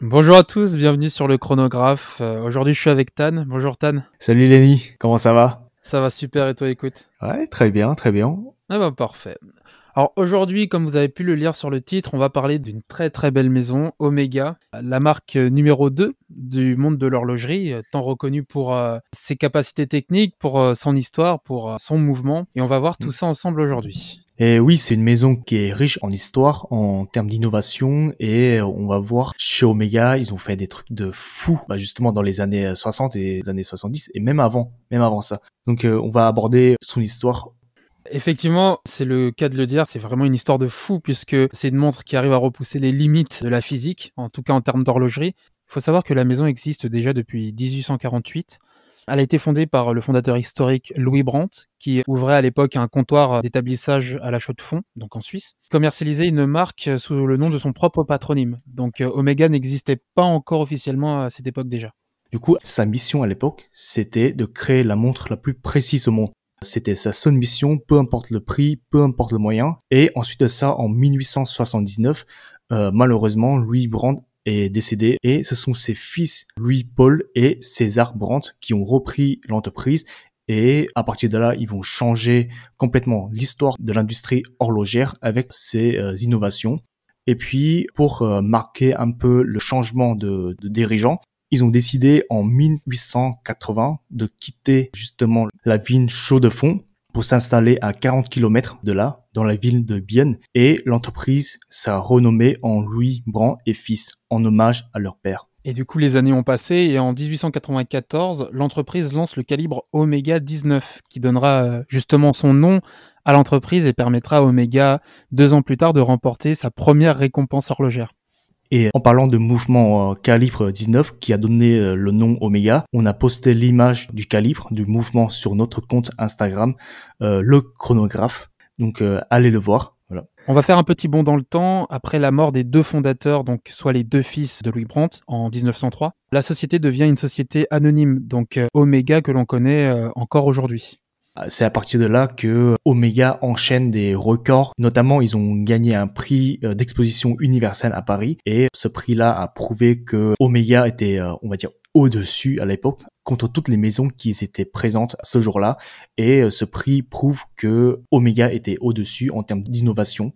Bonjour à tous, bienvenue sur le chronographe. Euh, Aujourd'hui, je suis avec Tan. Bonjour Tan. Salut Lenny, comment ça va? Ça va super et toi, écoute? Ouais, très bien, très bien. Ah bah parfait. Alors aujourd'hui, comme vous avez pu le lire sur le titre, on va parler d'une très très belle maison, Omega, la marque numéro 2 du monde de l'horlogerie, euh, tant reconnue pour euh, ses capacités techniques, pour euh, son histoire, pour euh, son mouvement. Et on va voir tout Mm. ça ensemble aujourd'hui. Et oui, c'est une maison qui est riche en histoire, en termes d'innovation, et on va voir chez Omega, ils ont fait des trucs de fou, bah, justement dans les années 60 et les années 70, et même avant, même avant ça. Donc euh, on va aborder son histoire. Effectivement, c'est le cas de le dire, c'est vraiment une histoire de fou puisque c'est une montre qui arrive à repousser les limites de la physique, en tout cas en termes d'horlogerie. Il faut savoir que la maison existe déjà depuis 1848. Elle a été fondée par le fondateur historique Louis Brandt, qui ouvrait à l'époque un comptoir d'établissage à la Chaux-de-Fonds, donc en Suisse, commercialisait une marque sous le nom de son propre patronyme. Donc euh, Omega n'existait pas encore officiellement à cette époque déjà. Du coup, sa mission à l'époque, c'était de créer la montre la plus précise au monde. C'était sa seule mission, peu importe le prix, peu importe le moyen. Et ensuite de ça, en 1879, euh, malheureusement, Louis Brandt est décédé et ce sont ses fils Louis-Paul et César Brandt qui ont repris l'entreprise et à partir de là, ils vont changer complètement l'histoire de l'industrie horlogère avec ces euh, innovations. Et puis, pour euh, marquer un peu le changement de, de dirigeant, ils ont décidé en 1880 de quitter justement la ville Chaux-de-Fonds pour s'installer à 40 km de là, dans la ville de Bienne, et l'entreprise s'est renommée en Louis Brand et Fils, en hommage à leur père. Et du coup, les années ont passé et en 1894, l'entreprise lance le calibre Omega 19, qui donnera euh, justement son nom à l'entreprise et permettra à Omega, deux ans plus tard, de remporter sa première récompense horlogère. Et en parlant de mouvement euh, calibre 19 qui a donné euh, le nom Omega, on a posté l'image du calibre du mouvement sur notre compte Instagram, euh, le chronographe. Donc euh, allez le voir. Voilà. On va faire un petit bond dans le temps. Après la mort des deux fondateurs, donc soit les deux fils de Louis Brandt en 1903, la société devient une société anonyme, donc euh, Omega que l'on connaît euh, encore aujourd'hui. C'est à partir de là que Omega enchaîne des records. Notamment, ils ont gagné un prix d'exposition universelle à Paris. Et ce prix-là a prouvé que Omega était, on va dire, au-dessus à l'époque contre toutes les maisons qui étaient présentes ce jour-là. Et euh, ce prix prouve que Omega était au-dessus en termes d'innovation.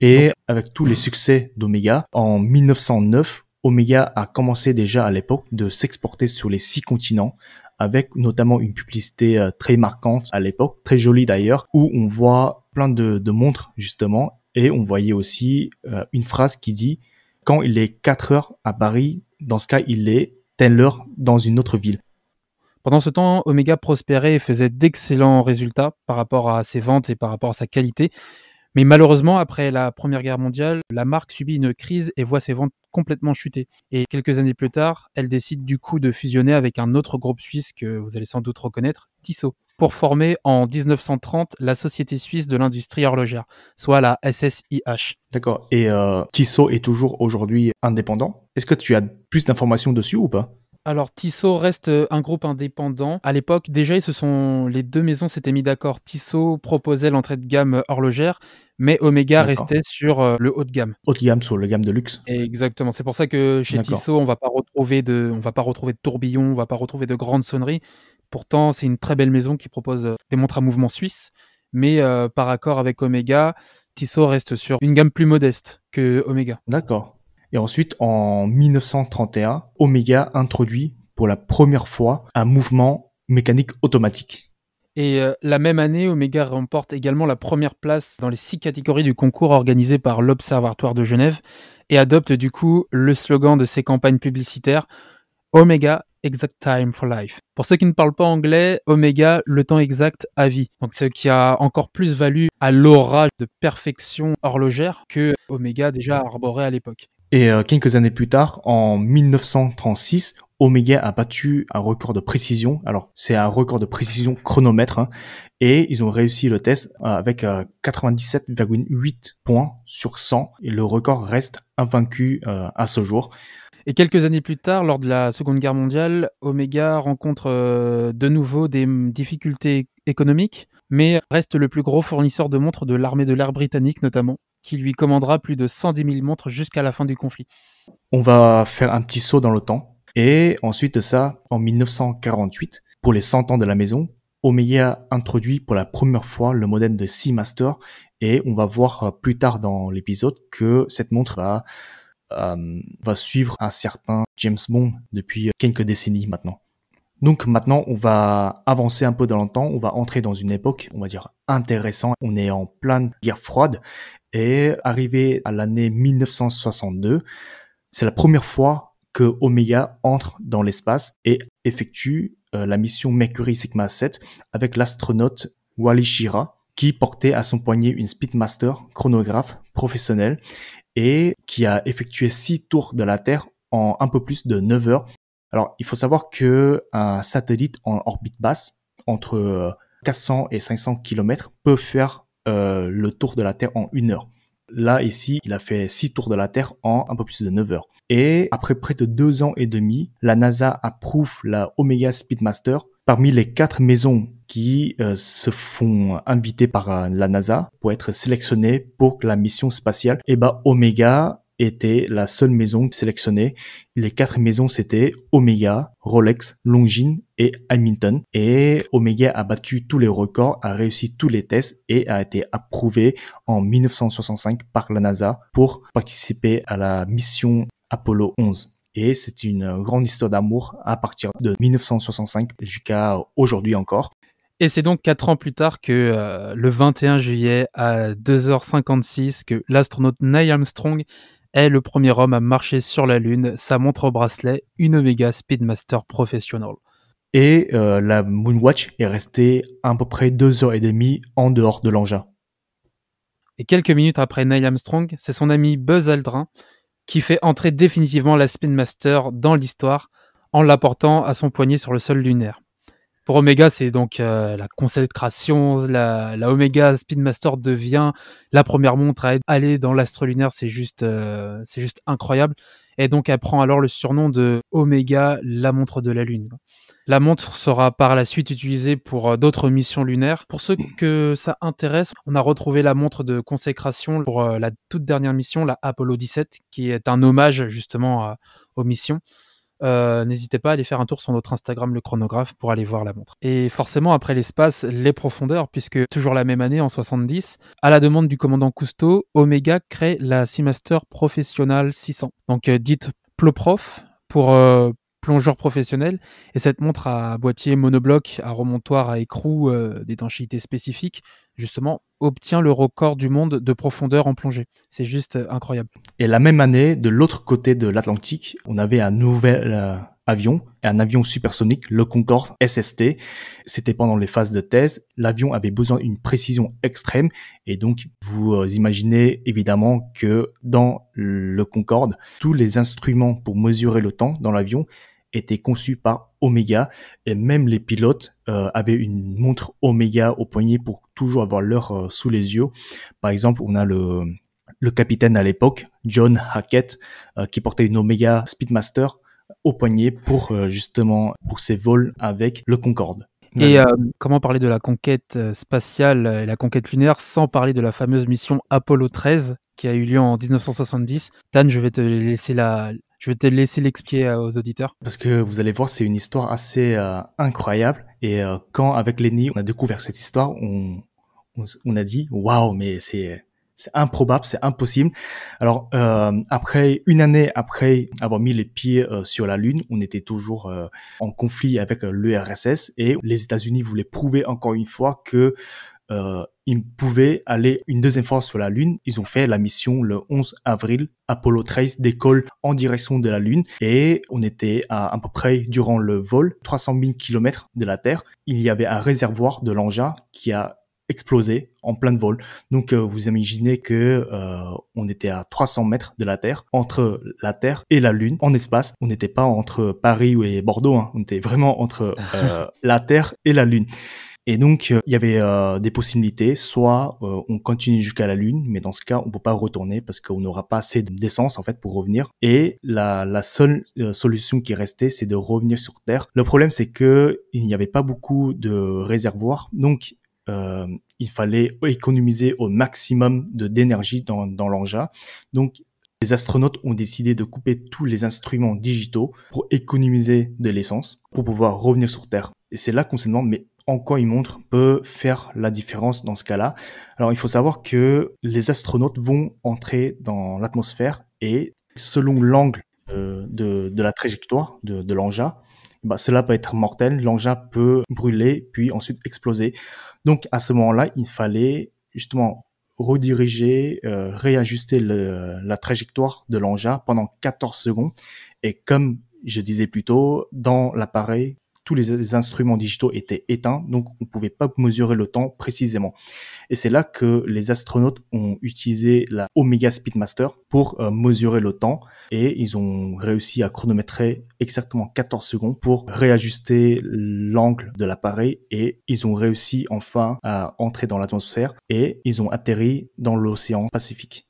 Et avec tous les succès d'Omega, en 1909, Omega a commencé déjà à l'époque de s'exporter sur les six continents avec notamment une publicité euh, très marquante à l'époque, très jolie d'ailleurs, où on voit plein de, de montres justement, et on voyait aussi euh, une phrase qui dit quand il est 4 heures à Paris, dans ce cas il est dans une autre ville. Pendant ce temps, Omega prospérait et faisait d'excellents résultats par rapport à ses ventes et par rapport à sa qualité. Mais malheureusement, après la Première Guerre mondiale, la marque subit une crise et voit ses ventes complètement chuter. Et quelques années plus tard, elle décide du coup de fusionner avec un autre groupe suisse que vous allez sans doute reconnaître, Tissot, pour former en 1930 la Société suisse de l'industrie horlogère, soit la SSIH. D'accord. Et euh, Tissot est toujours aujourd'hui indépendant. Est-ce que tu as plus d'informations dessus ou pas? Alors Tissot reste euh, un groupe indépendant. À l'époque, déjà, ils se sont, les deux maisons s'étaient mis d'accord. Tissot proposait l'entrée de gamme horlogère, mais Omega restait sur euh, le haut de gamme. Haute gamme sur le gamme de luxe. Exactement. C'est pour ça que chez. Tissot, on va pas retrouver de, on va pas retrouver de tourbillons, on va pas retrouver de grandes sonneries. Pourtant, c'est une très belle maison qui propose euh, des montres à mouvement suisse, mais euh, par accord avec Omega, Tissot reste sur une gamme plus modeste que Omega. D'accord. Et ensuite, en 1931, Omega introduit pour la première fois un mouvement mécanique automatique. Et euh, la même année, Omega remporte également la première place dans les six catégories du concours organisé par l'Observatoire de Genève et adopte du coup le slogan de ses campagnes publicitaires Omega Exact Time for Life. Pour ceux qui ne parlent pas anglais, Omega, le temps exact à vie. Donc ce qui a encore plus valu à l'aura de perfection horlogère que Omega déjà arborait à l'époque. Et euh, quelques années plus tard, en 1936, Omega a battu un record de précision. Alors, c'est un record de précision chronomètre. Hein, et ils ont réussi le test euh, avec 97,8 points sur 100. Et le record reste invaincu à ce jour. Et quelques années plus tard, lors de la Seconde Guerre mondiale, Omega rencontre de nouveau des difficultés économiques, mais reste le plus gros fournisseur de montres de l'armée de l'air britannique notamment qui lui commandera plus de 110 000 montres jusqu'à la fin du conflit. On va faire un petit saut dans le temps. Et ensuite de ça, en 1948, pour les 100 ans de la maison, Omega introduit pour la première fois le modèle de Seamaster et on va voir plus tard dans l'épisode que cette montre va, euh, va suivre un certain James Bond depuis quelques décennies maintenant. Donc maintenant, on va avancer un peu dans le temps, on va entrer dans une époque, on va dire, intéressante. On est en pleine guerre froide et arrivé à l'année 1962, c'est la première fois que Omega entre dans l'espace et effectue euh, la mission Mercury Sigma 7 avec l'astronaute Wally Schirra qui portait à son poignet une Speedmaster chronographe professionnelle et qui a effectué six tours de la Terre en un peu plus de 9 heures. Alors, il faut savoir que un satellite en orbite basse, entre 400 euh, et 500 km, peut faire euh, le tour de la Terre en une heure. Là, ici, il a fait six tours de la Terre en un peu plus de 9 heures. Et après près de deux ans et demi, la NASA approuve la Omega Speedmaster parmi les quatre maisons qui euh, se font inviter par euh, la NASA pour être sélectionnées pour la mission spatiale. Et bah, Omega était la seule maison sélectionnée. Les quatre maisons, c'était Omega, Rolex, Longines et Hamilton. Et Omega a battu tous les records, a réussi tous les tests et a été approuvé en 1965 par la NASA pour participer à la mission Apollo 11. Et c'est une grande histoire d'amour à partir de 1965 jusqu'à aujourd'hui encore. Et c'est donc quatre ans plus tard que euh, le 21 juillet à 2h56 que l'astronaute Neil Armstrong est le premier homme à marcher sur la Lune, sa montre au bracelet, une Omega Speedmaster Professional. Et euh, la Moonwatch est restée à peu près deux heures et demie en dehors de l'engin. Et quelques minutes après Neil Armstrong, c'est son ami Buzz Aldrin qui fait entrer définitivement la Speedmaster dans l'histoire en l'apportant à son poignet sur le sol lunaire. Pour Omega, c'est donc euh, la consécration. La, la Omega Speedmaster devient la première montre à aller dans l'astre lunaire. C'est juste, euh, c'est juste incroyable. Et donc, elle prend alors le surnom de Omega, la montre de la Lune. La montre sera par la suite utilisée pour euh, d'autres missions lunaires. Pour ceux que ça intéresse, on a retrouvé la montre de consécration pour la toute dernière mission, la Apollo 17, qui est un hommage justement aux missions. Euh, n'hésitez pas à aller faire un tour sur notre Instagram, le chronographe, pour aller voir la montre. Et forcément, après l'espace, les profondeurs, puisque toujours la même année, en 70, à la demande du commandant Cousteau, Omega crée la Seamaster Professional 600. Donc, euh, dite Ploprof, pour, euh, plongeur professionnel. Et cette montre à boîtier monobloc, à remontoir à écrou d'étanchéité spécifique, justement, obtient le record du monde de profondeur en plongée. C'est juste euh, incroyable. Et la même année, de l'autre côté de l'Atlantique, on avait un nouvel euh, avion, un avion supersonique, le Concorde SST. C'était pendant les phases de thèse. L'avion avait besoin d'une précision extrême. Et donc, vous euh, imaginez évidemment que dans le Concorde, tous les instruments pour mesurer le temps dans l'avion était conçu par Omega et même les pilotes euh, avaient une montre Omega au poignet pour toujours avoir l'heure euh, sous les yeux. Par exemple, on a le, capitaine à l'époque, John Hackett, qui portait une Omega Speedmaster au poignet pour justement pour ses vols avec le Concorde. Et comment parler de la conquête spatiale et la conquête lunaire sans parler de la fameuse mission Apollo 13 qui a eu lieu en 1970 Dan, je vais te laisser la, je vais te laisser l'expliquer euh, aux auditeurs. Parce que vous allez voir, c'est une histoire assez euh, incroyable. Et euh, quand avec Lenny, on a découvert cette histoire, on, on, a dit waouh, mais c'est c'est improbable, c'est impossible. Alors après une année après avoir mis les pieds sur la Lune, on était toujours en conflit avec l'URSS et les États-Unis voulaient prouver encore une fois que euh, ils pouvaient aller une deuxième fois sur la Lune. Ils ont fait la mission le 11 avril. Apollo 13 décolle en direction de la Lune et on était à à peu près durant le vol 300 000 km de la Terre. Il y avait un réservoir de l'engin qui a explosé en plein de vol. Donc euh, vous imaginez que euh, on était à 300 mètres de la Terre, entre la Terre et la Lune, en espace. On n'était pas entre Paris et Bordeaux, hein. on était vraiment entre euh, la Terre et la Lune. Et donc, il y avait des possibilités. Soit on continue jusqu'à la Lune, mais dans ce cas, on peut pas retourner parce qu'on n'aura pas assez d'essence en fait pour revenir. Et la, la seule solution qui restait, c'est de revenir sur Terre. Le problème, c'est que il n'y avait pas beaucoup de réservoirs. Donc, euh, il fallait économiser au maximum d'énergie dans, dans l'engin. Donc, les astronautes ont décidé de couper tous les instruments digitaux pour économiser de l'essence, pour pouvoir revenir sur Terre. Et c'est là qu'on se demande, mais en quoi ils montrent peut faire la différence dans ce cas-là? Alors, il faut savoir que les astronautes vont entrer dans l'atmosphère et selon l'angle euh, de, de, la trajectoire de, de l'engin, bah, cela peut être mortel. L'engin peut brûler puis ensuite exploser. Donc à ce moment-là, il fallait justement rediriger, euh, réajuster la trajectoire de l'engin pendant 14 secondes. Et comme je disais plus tôt, dans l'appareil, tous les instruments digitaux étaient éteints, donc on ne pouvait pas mesurer le temps précisément. Et c'est là que les astronautes ont utilisé la Omega Speedmaster pour euh, mesurer le temps et ils ont réussi à chronométrer exactement 14 secondes pour réajuster l'angle de l'appareil et ils ont réussi enfin à entrer dans l'atmosphère et ils ont atterri dans l'océan Pacifique.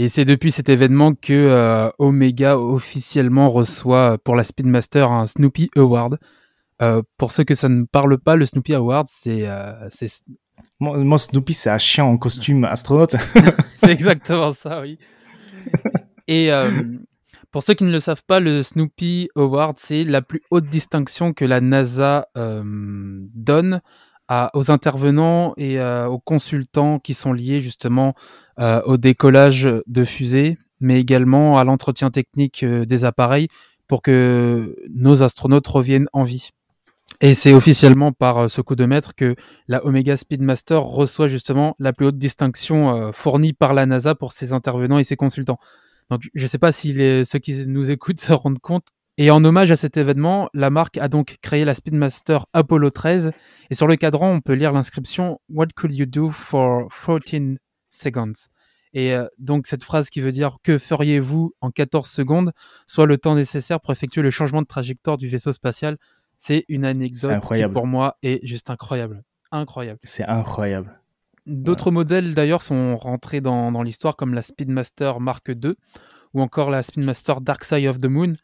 Et c'est depuis cet événement que euh, Omega officiellement reçoit pour la Speedmaster un Snoopy Award, euh, pour ceux que ça ne parle pas, le Snoopy Award, c'est. Euh, moi, Snoopy, c'est un chien en costume astronaute. c'est exactement ça, oui. Et euh, pour ceux qui ne le savent pas, le Snoopy Award, c'est la plus haute distinction que la NASA donne à, aux intervenants et aux consultants qui sont liés justement au décollage de fusées, mais également à l'entretien technique des appareils pour que nos astronautes reviennent en vie. Et c'est officiellement par euh, ce coup de maître que la Omega Speedmaster reçoit justement la plus haute distinction euh, fournie par la NASA pour ses intervenants et ses consultants. Donc je ne sais pas si ceux qui nous écoutent se rendent compte. Et en hommage à cet événement, la marque a donc créé la Speedmaster Apollo 13. Et sur le cadran, on peut lire l'inscription What could you do for 14 seconds? Et euh, donc cette phrase qui veut dire que feriez-vous en 14 secondes, soit le temps nécessaire pour effectuer le changement de trajectoire du vaisseau spatial c'est une anecdote qui pour moi est juste incroyable. Incroyable. C'est incroyable. D'autres modèles d'ailleurs sont rentrés dans, l'histoire comme la Speedmaster Mark II ou encore la Speedmaster Dark Side of the Moon.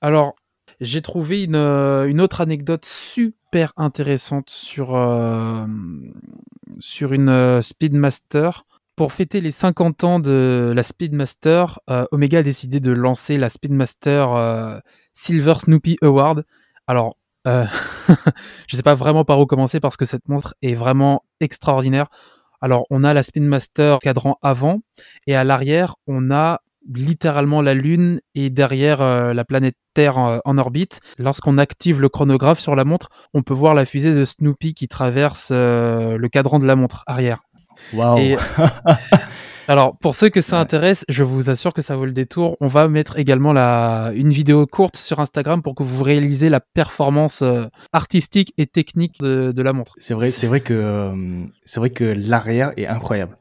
Alors, j'ai trouvé une, euh, autre anecdote super intéressante sur, euh, sur une euh, Speedmaster. Pour fêter les 50 ans de la Speedmaster, Omega a décidé de lancer la Speedmaster Silver Snoopy Award, alors, euh, je sais pas vraiment par où commencer parce que cette montre est vraiment extraordinaire. Alors, on a la Spin Master cadran avant et à l'arrière, on a littéralement la Lune et derrière euh, la planète Terre en, orbite. Lorsqu'on active le chronographe sur la montre, on peut voir la fusée de Snoopy qui traverse euh, le cadran de la montre arrière. Waouh Alors, pour ceux que ça intéresse, je vous assure que ça vaut le détour. On va mettre également la, une vidéo courte sur Instagram pour que vous réalisez la performance euh, artistique et technique de, la montre. C'est vrai, c'est vrai que euh, c'est vrai que l'arrière est incroyable.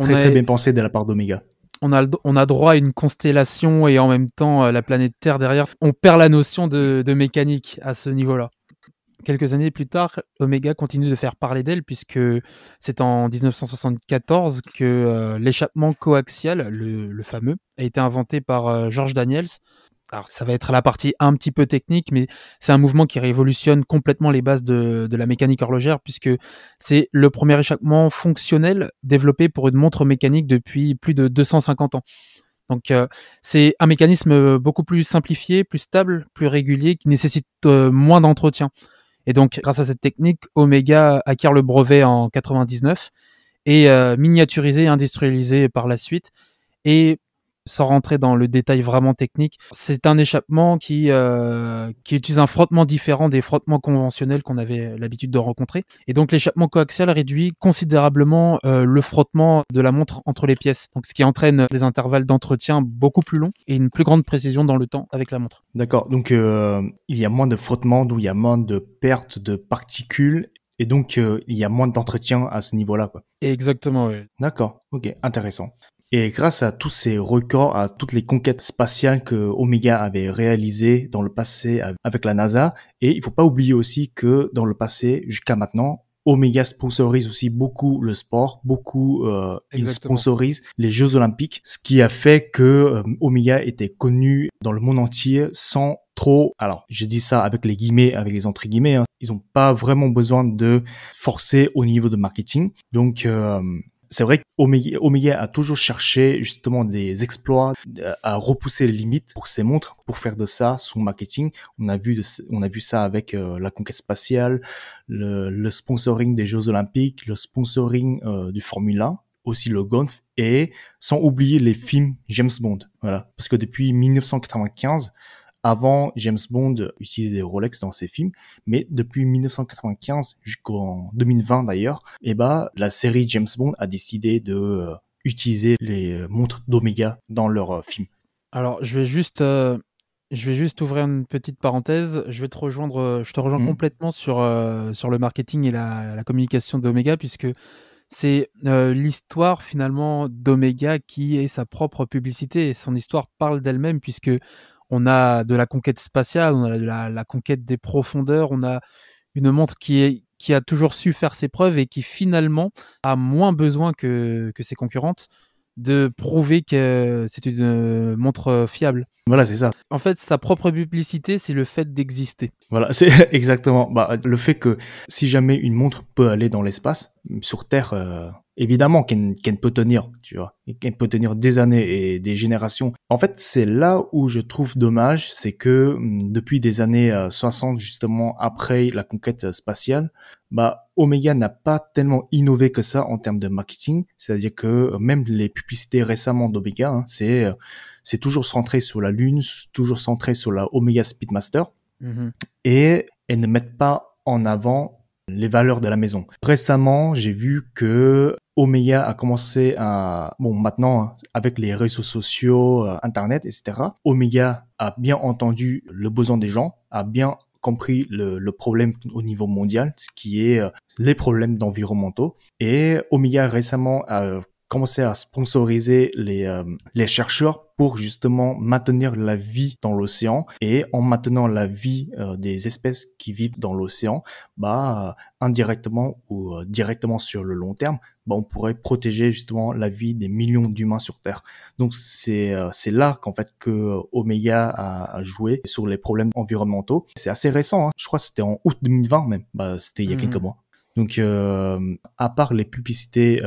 très très bien pensé de la part d'Omega. On a, on a droit à une constellation et en même temps euh, la planète Terre derrière. On perd la notion de mécanique à ce niveau-là. Quelques années plus tard, Omega continue de faire parler d'elle puisque c'est en 1974 que euh, l'échappement coaxial, le, fameux, a été inventé par euh, George Daniels. Alors ça va être la partie un petit peu technique, mais c'est un mouvement qui révolutionne complètement les bases de, la mécanique horlogère puisque c'est le premier échappement fonctionnel développé pour une montre mécanique depuis plus de 250 ans. Donc euh, c'est un mécanisme beaucoup plus simplifié, plus stable, plus régulier, qui nécessite moins d'entretien. Et donc, grâce à cette technique, Omega acquiert le brevet en 99 et euh, miniaturisé industrialisé par la suite. Et sans rentrer dans le détail vraiment technique, c'est un échappement qui, euh, qui utilise un frottement différent des frottements conventionnels qu'on avait l'habitude de rencontrer. Et donc l'échappement coaxial réduit considérablement euh, le frottement de la montre entre les pièces, donc ce qui entraîne des intervalles d'entretien beaucoup plus longs et une plus grande précision dans le temps avec la montre. D'accord, donc euh, il y a moins de frottement, donc il y a moins de pertes de particules Et donc, euh, il y a moins d'entretien à ce niveau-là. Quoi. Exactement, oui. D'accord, ok, intéressant. Et grâce à tous ces records, à toutes les conquêtes spatiales que Omega avait réalisées dans le passé avec la NASA, et il faut pas oublier aussi que dans le passé, jusqu'à maintenant, Omega sponsorise aussi beaucoup le sport, beaucoup euh, il sponsorise les Jeux Olympiques, ce qui a fait que euh, Omega était connu dans le monde entier sans trop. Alors, je dis ça avec les guillemets, avec les entre guillemets. Hein, ils ont pas vraiment besoin de forcer au niveau de marketing. Donc euh, c'est vrai qu'Omega a toujours cherché justement des exploits euh, à repousser les limites pour ses montres, pour faire de ça son marketing. On a vu, on a vu ça avec euh, la conquête spatiale, le, sponsoring des Jeux Olympiques, le sponsoring euh, du Formule 1, aussi le golf et sans oublier les films James Bond. Voilà, parce que depuis 1995, avant, James Bond utilisait des Rolex dans ses films, mais depuis 1995 jusqu'en 2020 d'ailleurs, eh ben, la série James Bond a décidé de euh, utiliser les euh, montres d'Omega dans leurs euh, films. Alors, je vais juste, je vais juste ouvrir une petite parenthèse. Je vais te rejoindre, je te rejoins mmh. complètement sur sur le marketing et la, la communication d'Omega, puisque c'est l'histoire finalement d'Omega qui est sa propre publicité et son histoire parle d'elle-même puisque on a de la conquête spatiale, on a de la, conquête des profondeurs, on a une montre qui, a toujours su faire ses preuves et qui finalement a moins besoin que, que ses concurrentes de prouver que c'est une montre fiable. Voilà, c'est ça. En fait, sa propre publicité, c'est le fait d'exister. Voilà, c'est exactement. Bah, le fait que si jamais une montre peut aller dans l'espace, sur Terre, euh, évidemment qu'elle peut tenir, tu vois, qu'elle peut tenir des années et des générations. En fait, c'est là où je trouve dommage, c'est que hum, depuis des années 60, euh, justement après la conquête spatiale, bah Omega n'a pas tellement innové que ça en termes de marketing. C'est-à-dire que euh, même les publicités récemment d'Omega, hein, c'est euh, c'est toujours centré sur la Lune, toujours centré sur la Omega Speedmaster, mm-hmm. et elles ne mettent pas en avant les valeurs de la maison. Récemment, j'ai vu que Omega a commencé à, bon, maintenant, hein, avec les réseaux sociaux, euh, Internet, etc., Omega a bien entendu le besoin des gens, a bien compris le, le problème au niveau mondial, ce qui est euh, les problèmes d'environnementaux. Et Omega récemment a commencer à sponsoriser les, euh, les chercheurs pour justement maintenir la vie dans l'océan et en maintenant la vie euh, des espèces qui vivent dans l'océan, bah indirectement ou euh, directement sur le long terme, bah on pourrait protéger justement la vie des millions d'humains sur Terre. Donc c'est c'est là qu'en fait que Omega a, joué sur les problèmes environnementaux. C'est assez récent, hein. je crois que c'était en août 2020 même, bah c'était il y a quelques mmh. mois. Donc, à part les publicités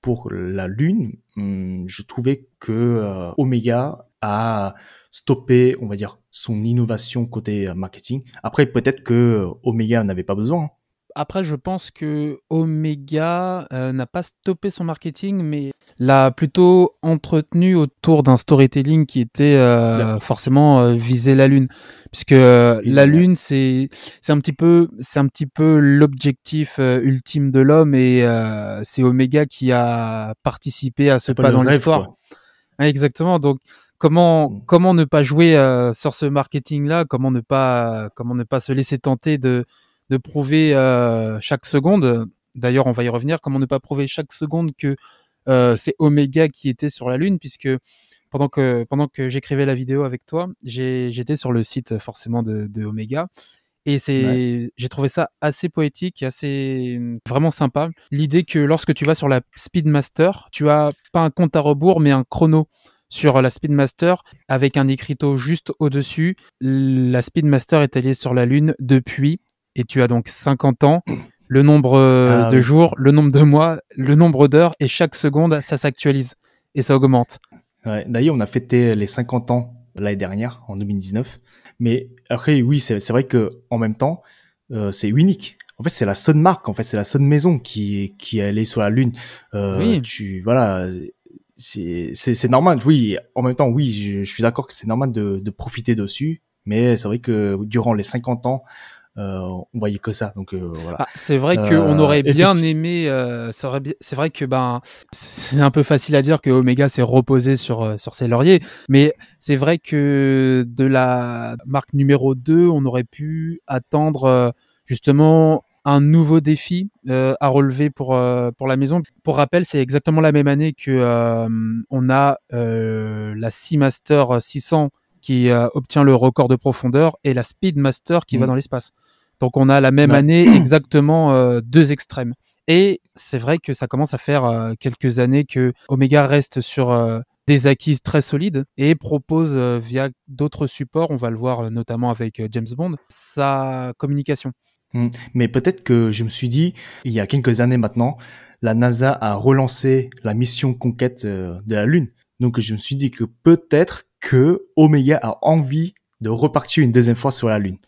pour la Lune, hmm, je trouvais que euh, Omega a stoppé, on va dire, son innovation côté euh, marketing. Après, peut-être que euh, Omega n'avait pas besoin. Après, je pense que Omega n'a pas stoppé son marketing, mais l'a plutôt entretenu autour d'un storytelling qui était forcément visé la lune, puisque la lune c'est c'est un petit peu c'est un petit peu l'objectif ultime de l'homme et c'est Omega qui a participé à ce pas, dans l'histoire. exactement. Donc comment mm. comment ne pas jouer sur ce marketing là Comment ne pas comment ne pas se laisser tenter de de prouver euh, chaque seconde. D'ailleurs, on va y revenir. Comment ne pas prouver chaque seconde que euh, c'est Omega qui était sur la Lune, puisque pendant que pendant que j'écrivais la vidéo avec toi, j'étais sur le site forcément de, de Omega. Et c'est, j'ai trouvé ça assez poétique et assez vraiment sympa. L'idée que lorsque tu vas sur la Speedmaster, tu as pas un compte à rebours, mais un chrono sur la Speedmaster avec un écriteau juste au-dessus. La Speedmaster est allée sur la Lune depuis et tu as donc 50 ans, le nombre euh, ah de jours, le nombre de mois, le nombre d'heures, et chaque seconde, ça s'actualise et ça augmente. Ouais, D'ailleurs, on a fêté les 50 ans l'année dernière, en 2019. Mais après, oui, c'est vrai que en même temps, euh, c'est unique. En fait, c'est la seule marque, en fait, c'est la seule maison qui qui est allée sur la lune. Euh, oui. Tu voilà, c'est normal. Oui, en même temps, oui, je, je suis d'accord que c'est normal de, de profiter dessus. Mais c'est vrai que durant les 50 ans, on voyait que ça. Donc euh, voilà. Ah, c'est vrai qu'on euh, aurait bien aimé. c'est vrai que ben c'est un peu facile à dire que Omega s'est reposé sur sur ses lauriers, mais c'est vrai que de la marque numéro 2, on aurait pu attendre justement un nouveau défi euh, à relever pour euh, pour la maison. Pour rappel, c'est exactement la même année que euh, on a la Seamaster 600 qui obtient le record de profondeur et la Speedmaster qui va mm. dans l'espace. Donc on a la même année exactement deux extrêmes. Et c'est vrai que ça commence à faire quelques années que Omega reste sur des acquises très solides et propose via d'autres supports, on va le voir notamment avec James Bond, sa communication. Hmm. Mais peut-être que je me suis dit, il y a quelques années maintenant, la NASA a relancé la mission conquête euh, de la Lune. Donc je me suis dit que peut-être que Omega a envie de repartir une deuxième fois sur la Lune.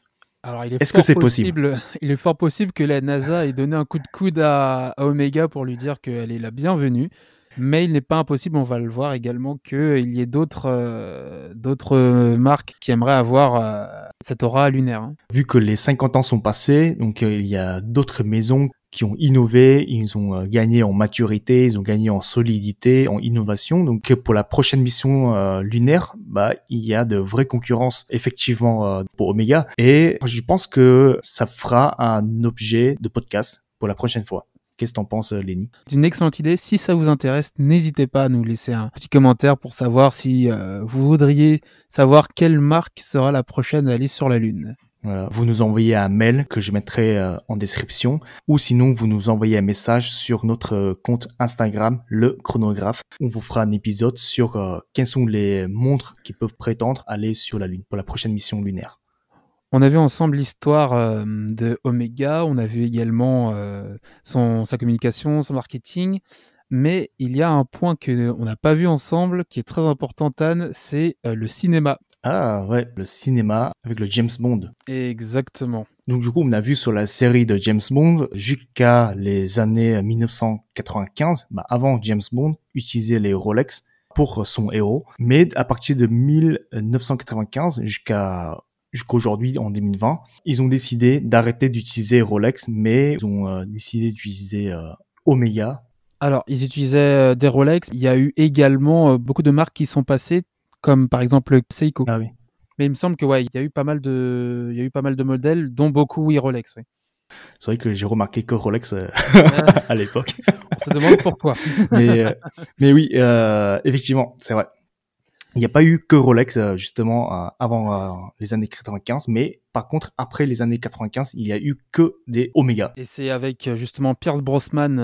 Alors, il est, Est-ce que c'est possible, Il est fort possible que la NASA ait donné un coup de coude à Omega pour lui dire qu'elle est la bienvenue. Mais il n'est pas impossible, on va le voir également, qu'il y ait d'autres euh, d'autres marques qui aimeraient avoir euh, cette aura lunaire. Hein. Vu que les 50 ans sont passés, donc euh, il y a d'autres maisons qui ont innové, ils ont gagné en maturité, ils ont gagné en solidité, en innovation. Donc pour la prochaine mission lunaire, bah il y a de vraies concurrences effectivement pour Omega et je pense que ça fera un objet de podcast pour la prochaine fois. Qu'est-ce que t'en penses, euh, Lenny? C'est une excellente idée. Si ça vous intéresse, n'hésitez pas à nous laisser un petit commentaire pour savoir si euh, vous voudriez savoir quelle marque sera la prochaine à aller sur la Lune. Vous nous envoyez un mail que je mettrai euh, en description ou sinon vous nous envoyez un message sur notre compte Instagram, le chronographe. On vous fera un épisode sur quelles sont les montres qui peuvent prétendre aller sur la Lune pour la prochaine mission lunaire. On a vu ensemble l'histoire euh, de Omega, on a vu également euh, son, sa communication, son marketing, mais il y a un point que on n'a pas vu ensemble qui est très important, Tan, c'est euh, le cinéma. Ah ouais, le cinéma avec le James Bond. Exactement. Donc du coup, on a vu sur la série de James Bond jusqu'à les années 1995, bah, avant James Bond utilisait les Rolex pour son héros, mais à partir de 1995 jusqu'à jusqu'aujourd'hui en 2020. Ils ont décidé d'arrêter d'utiliser Rolex, mais ils ont euh, décidé d'utiliser euh, Omega. Alors, ils utilisaient euh, des Rolex. Il y a eu également beaucoup de marques qui sont passées, comme par exemple Seiko. Ah oui. Mais il me semble que ouais, il y a eu pas mal de, il y a eu pas mal de modèles, dont beaucoup oui Rolex. Oui. C'est vrai que j'ai remarqué que Rolex à l'époque. On se demande pourquoi. mais, mais oui, effectivement, c'est vrai. Il n'y a pas eu que Rolex euh, justement euh, avant euh, les années 95, mais par contre après les années 95, il y a eu que des Omega. Et c'est avec justement Pierce Brosnan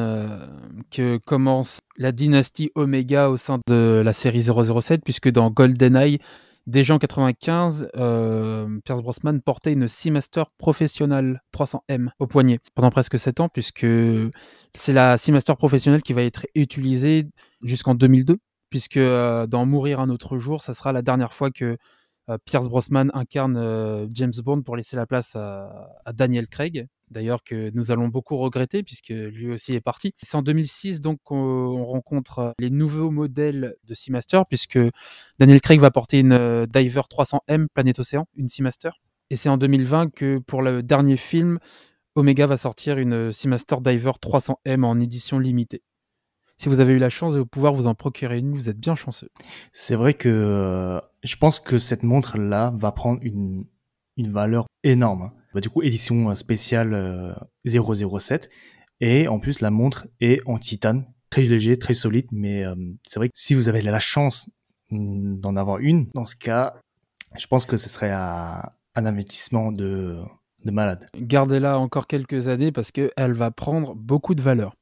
que commence la dynastie Omega au sein de la série 007, puisque dans GoldenEye, déjà en 95, Pierce Brosnan portait une Seamaster professionnelle 300M au poignet pendant presque 7 ans, puisque c'est la Seamaster professionnelle qui va être utilisée jusqu'en 2002 puisque euh, dans Mourir un autre jour, ça sera la dernière fois que euh, Pierce Brosnan incarne euh, James Bond pour laisser la place à, Daniel Craig. D'ailleurs que nous allons beaucoup regretter puisque lui aussi est parti. C'est en 2006 donc qu'on rencontre les nouveaux modèles de Seamaster puisque Daniel Craig va porter une Diver 300M Planète Océan, une Seamaster. Et c'est en 2020 que pour le dernier film, Omega va sortir une Seamaster Diver 300M en édition limitée si vous avez eu la chance de pouvoir vous en procurer une, vous êtes bien chanceux. C'est vrai que euh, je pense que cette montre-là va prendre une, une valeur énorme. Hein. Bah, du coup, édition spéciale 007. Euh, Et en plus, la montre est en titane, très léger, très solide. Mais euh, c'est vrai que si vous avez la chance mm, d'en avoir une, dans ce cas, je pense que ce serait un, un investissement de, de malade. Gardez-la encore quelques années parce qu'elle va prendre beaucoup de valeur.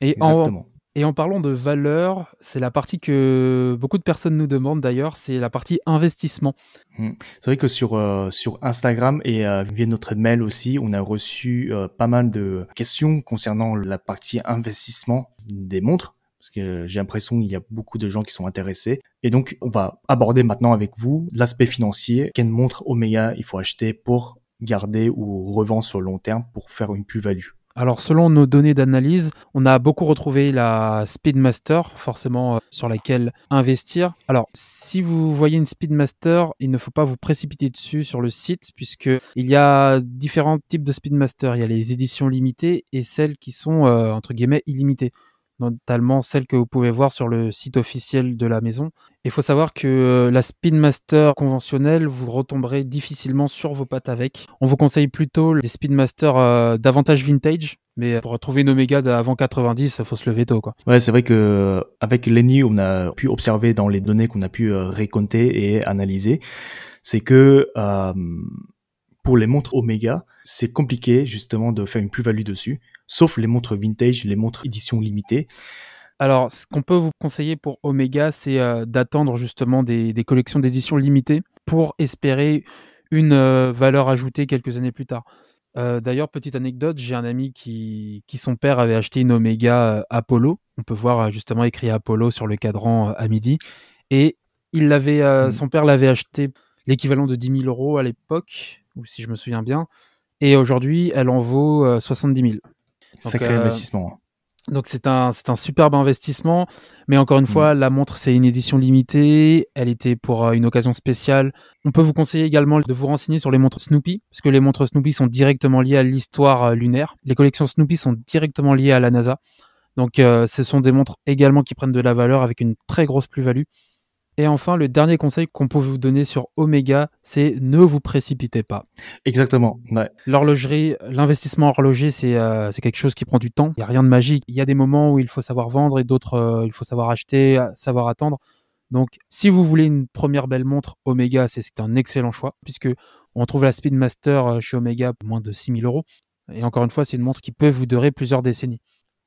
Et Exactement. Et en parlant de valeur, c'est la partie que beaucoup de personnes nous demandent d'ailleurs, c'est la partie investissement. Mmh. C'est vrai que sur euh, sur Instagram et euh, via notre mail aussi, on a reçu euh, pas mal de questions concernant la partie investissement des montres parce que j'ai l'impression qu'il y a beaucoup de gens qui sont intéressés. Et donc, on va aborder maintenant avec vous l'aspect financier. Quelle montre Omega il faut acheter pour garder ou revendre sur le long terme pour faire une plus-value? Alors selon nos données d'analyse, on a beaucoup retrouvé la Speedmaster, forcément euh, sur laquelle investir. Alors si vous voyez une Speedmaster, il ne faut pas vous précipiter dessus sur le site puisque il y a différents types de Speedmaster. Il y a les éditions limitées et celles qui sont euh, entre guillemets illimitées. Notamment celle que vous pouvez voir sur le site officiel de la maison. Il faut savoir que euh, la Speedmaster conventionnelle, vous retomberez difficilement sur vos pattes avec. On vous conseille plutôt les Speedmaster euh, davantage vintage, mais pour trouver une Omega avant 90, faut se lever tôt, quoi. Ouais, c'est vrai que avec Lenny, on a pu observer dans les données qu'on a pu euh, récolter et analyser, c'est que euh, pour les montres Omega, c'est compliqué justement de faire une plus-value dessus, sauf les montres vintage, les montres édition limitée. Alors, ce qu'on peut vous conseiller pour Omega, c'est euh, d'attendre justement des, collections d'édition limitées pour espérer une euh, valeur ajoutée quelques années plus tard. Euh, d'ailleurs, petite anecdote, j'ai un ami qui, qui, son père avait acheté une Omega Apollo. On peut voir justement écrit Apollo sur le cadran à midi. Et il l'avait, mmh. son père l'avait acheté l'équivalent de 10 000 euros à l'époque, ou si je me souviens bien. Et aujourd'hui, elle en vaut 70 000. Sacré investissement. Donc c'est un, c'est un superbe investissement, mais encore une fois, mm. la montre c'est une édition limitée, elle était pour euh, une occasion spéciale. On peut vous conseiller également de vous renseigner sur les montres Snoopy, parce que les montres Snoopy sont directement liées à l'histoire euh, lunaire. Les collections Snoopy sont directement liées à la NASA. Donc euh, ce sont des montres également qui prennent de la valeur avec une très grosse plus-value. Et enfin, le dernier conseil qu'on peut vous donner sur Omega, c'est ne vous précipitez pas. Exactement. L'horlogerie, l'investissement horloger, c'est euh, c'est quelque chose qui prend du temps. Il n'y a rien de magique. Il y a des moments où il faut savoir vendre et d'autres, euh, il faut savoir acheter, savoir attendre. Donc, si vous voulez une première belle montre Omega, c'est un excellent choix, puisque on trouve la Speedmaster euh, chez Omega pour moins de 6000 euros. Et encore une fois, c'est une montre qui peut vous durer plusieurs décennies.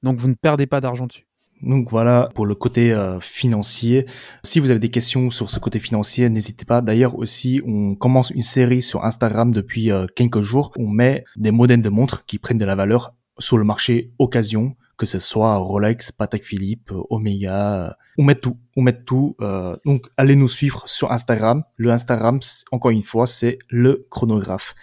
Donc, vous ne perdez pas d'argent dessus. Donc voilà pour le côté euh, financier. Si vous avez des questions sur ce côté financier, n'hésitez pas. D'ailleurs aussi, on commence une série sur Instagram depuis euh, quelques jours. On met des modèles de montres qui prennent de la valeur sur le marché occasion, que ce soit Rolex, Patek Philippe, Omega. On met tout, on met tout. Euh, donc allez nous suivre sur Instagram. Le Instagram, encore une fois, c'est le chronographe.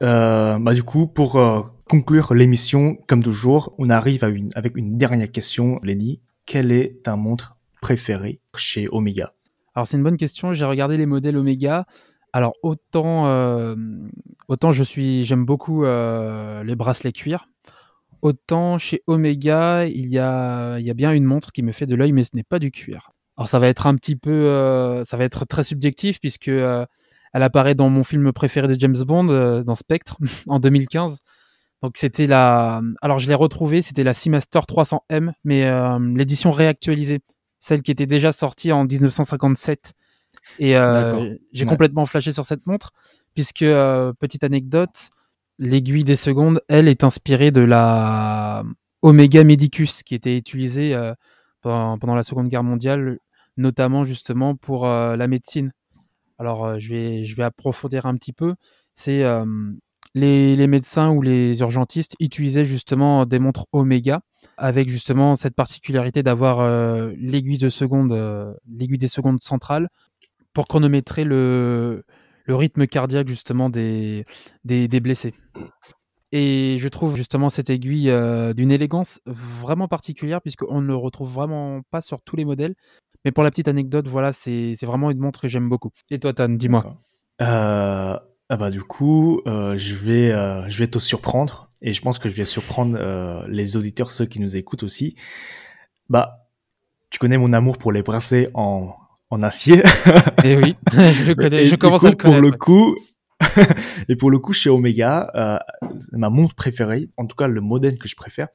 bah du coup, pour conclure l'émission, comme toujours, on arrive à une, avec une dernière question, Lenny. Quelle est ta montre préférée chez Omega Alors c'est une bonne question. J'ai regardé les modèles Omega. Alors autant, euh, autant je suis, j'aime beaucoup euh, les bracelets cuir. Autant chez Omega, il y a, il y a bien une montre qui me fait de l'œil, mais ce n'est pas du cuir. Alors ça va être un petit peu, euh, ça va être très subjectif puisque elle apparaît dans mon film préféré de James Bond, dans Spectre, en 2015. Donc c'était la, alors je l'ai retrouvé, c'était la Seamaster 300M, mais euh, l'édition réactualisée, celle qui était déjà sortie en 1957. Et euh, j'ai complètement flashé sur cette montre, puisque euh, petite anecdote, l'aiguille des secondes, elle est inspirée de la Omega Medicus qui était utilisée pendant, la Seconde Guerre mondiale, notamment justement pour la médecine. Alors je vais je vais approfondir un petit peu. C'est les, médecins ou les urgentistes utilisaient justement des montres Omega avec justement cette particularité d'avoir euh, l'aiguille de seconde, euh, des secondes centrales pour chronométrer le, rythme cardiaque justement des, des, blessés. Et je trouve justement cette aiguille euh, d'une élégance vraiment particulière puisqu'on ne le retrouve vraiment pas sur tous les modèles. Mais pour la petite anecdote, voilà, c'est vraiment une montre que j'aime beaucoup. Et toi, Tan, dis-moi. Ah bah du coup, euh, je vais euh, je vais te surprendre et je pense que je vais surprendre euh, les auditeurs ceux qui nous écoutent aussi. Bah tu connais mon amour pour les bracelets en en acier. Et eh oui, je connais, je commence à le connaître. Pour le coup, et pour le coup chez Omega, euh, ma montre préférée, en tout cas le modèle que je préfère,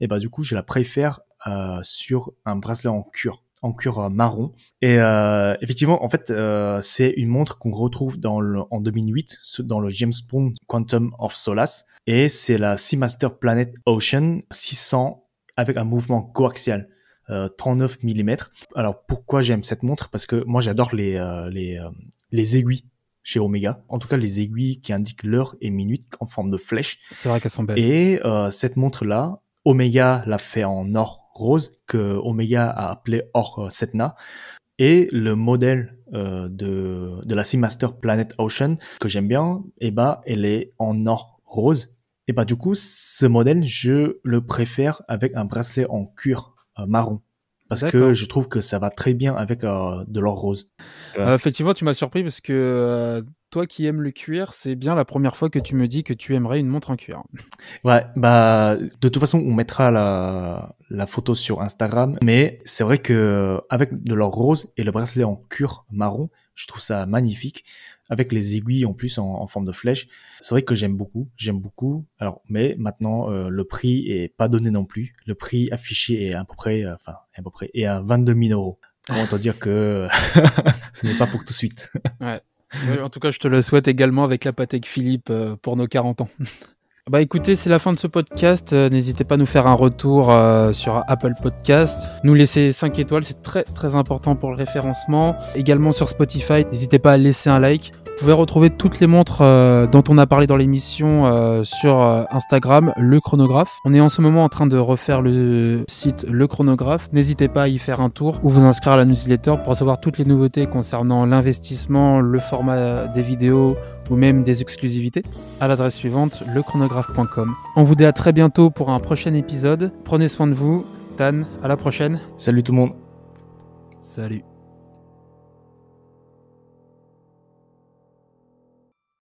et bah du coup je la préfère euh, sur un bracelet en cuir en cuir euh, marron. Et euh, effectivement, en fait, euh, c'est une montre qu'on retrouve dans le, en 2008 dans le James Bond Quantum of Solace. Et c'est la Seamaster Planet Ocean 600 avec un mouvement coaxial. 39 mm. Alors pourquoi j'aime cette montre? Parce que moi j'adore les les les aiguilles chez Omega. En tout cas les aiguilles qui indiquent l'heure et minute en forme de flèche. C'est vrai qu'elles sont belles. Et cette montre là, Omega l'a fait en or rose que Omega a appelé Or euh, Setna et le modèle euh, de, de la Seamaster Planet Ocean que j'aime bien, et eh bah elle est en or rose. Et bah du coup ce modèle je le préfère avec un bracelet en cuir euh, marron. Parce que je trouve que ça va très bien avec euh, de l'or rose. Euh, effectivement, tu m'as surpris parce que euh, toi qui aimes le cuir, c'est bien la première fois que tu me dis que tu aimerais une montre en cuir. Ouais, bah de toute façon on mettra la, la photo sur Instagram, mais c'est vrai que avec de l'or rose et le bracelet en cuir marron, je trouve ça magnifique. Avec les aiguilles en plus en, en forme de flèche, c'est vrai que j'aime beaucoup, j'aime beaucoup. Alors, mais maintenant euh, le prix est pas donné non plus. Le prix affiché est à peu près, euh, enfin à peu près, est à 22 000 euros. Comment te dire que ce n'est pas pour tout de suite. Ouais, en tout cas, je te le souhaite également avec la Patek Philippe euh, pour nos 40 ans. Bah écoutez, c'est la fin de ce podcast. Euh, N'hésitez pas à nous faire un retour euh, sur Apple Podcast. Nous laisser 5 étoiles, c'est très très important pour le référencement. Également sur Spotify, n'hésitez pas à laisser un like. Vous pouvez retrouver toutes les montres euh, dont on a parlé dans l'émission sur Instagram, le chronographe. On est en ce moment en train de refaire le site Le Chronographe. N'hésitez pas à y faire un tour ou vous inscrire à la newsletter pour recevoir toutes les nouveautés concernant l'investissement, le format des vidéos ou même des exclusivités à l'adresse suivante lechronographe.com. On vous dit à très bientôt pour un prochain épisode. Prenez soin de vous. Tan, à la prochaine. Salut tout le monde. Salut.